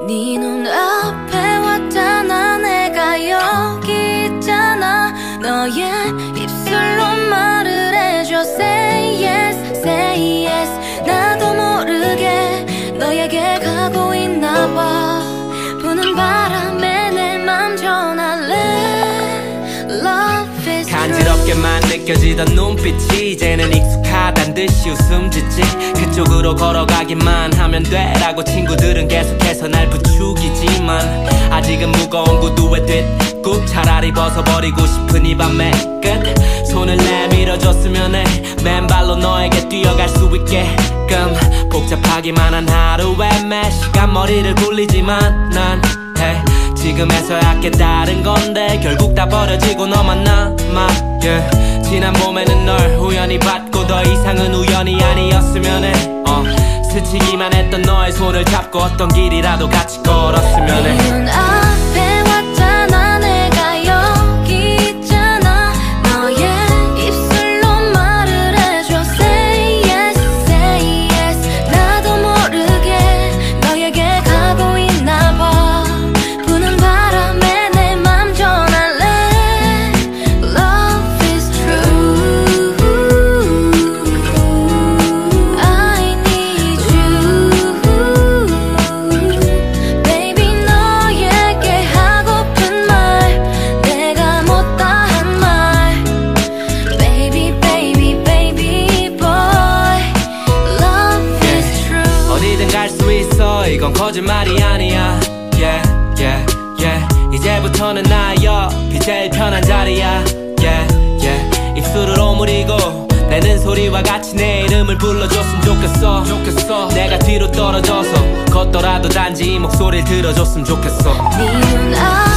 네 눈앞에 왔잖아. 내가 여기 있잖아. 너의 간지럽게만 느껴지던 눈빛이 이제는 익숙하단 듯이 웃음 짓지. 그쪽으로 걸어가기만 하면 돼라고 친구들은 계속해서 날 부추기지만 아직은 무거운 구두에 뒷굽 차라리 벗어버리고 싶은 이 밤의 끝. 손을 내밀어줬으면 해 맨발로 너에게 뛰어갈 수 있게끔 복잡하기만 한 하루에 매 시간 머리를 굴리지만 난 지금에서야 깨달은 건데 결국 다 버려지고 너만 남아. Yeah. 지난 봄에는 널 우연히 봤고 더 이상은 우연이 아니었으면 해 어, 스치기만 했던 너의 손을 잡고 어떤 길이라도 같이 걸었으면 해 거짓말이 아니야. Yeah yeah yeah. 이제부터는 나의 옆이 제일 편한 자리야. Yeah yeah. 입술을 오므리고 내는 소리와 같이 내 이름을 불러줬으면 좋겠어. 좋겠어. 내가 뒤로 떨어져서 걷더라도 단지 이 목소리를 들어줬으면 좋겠어. 네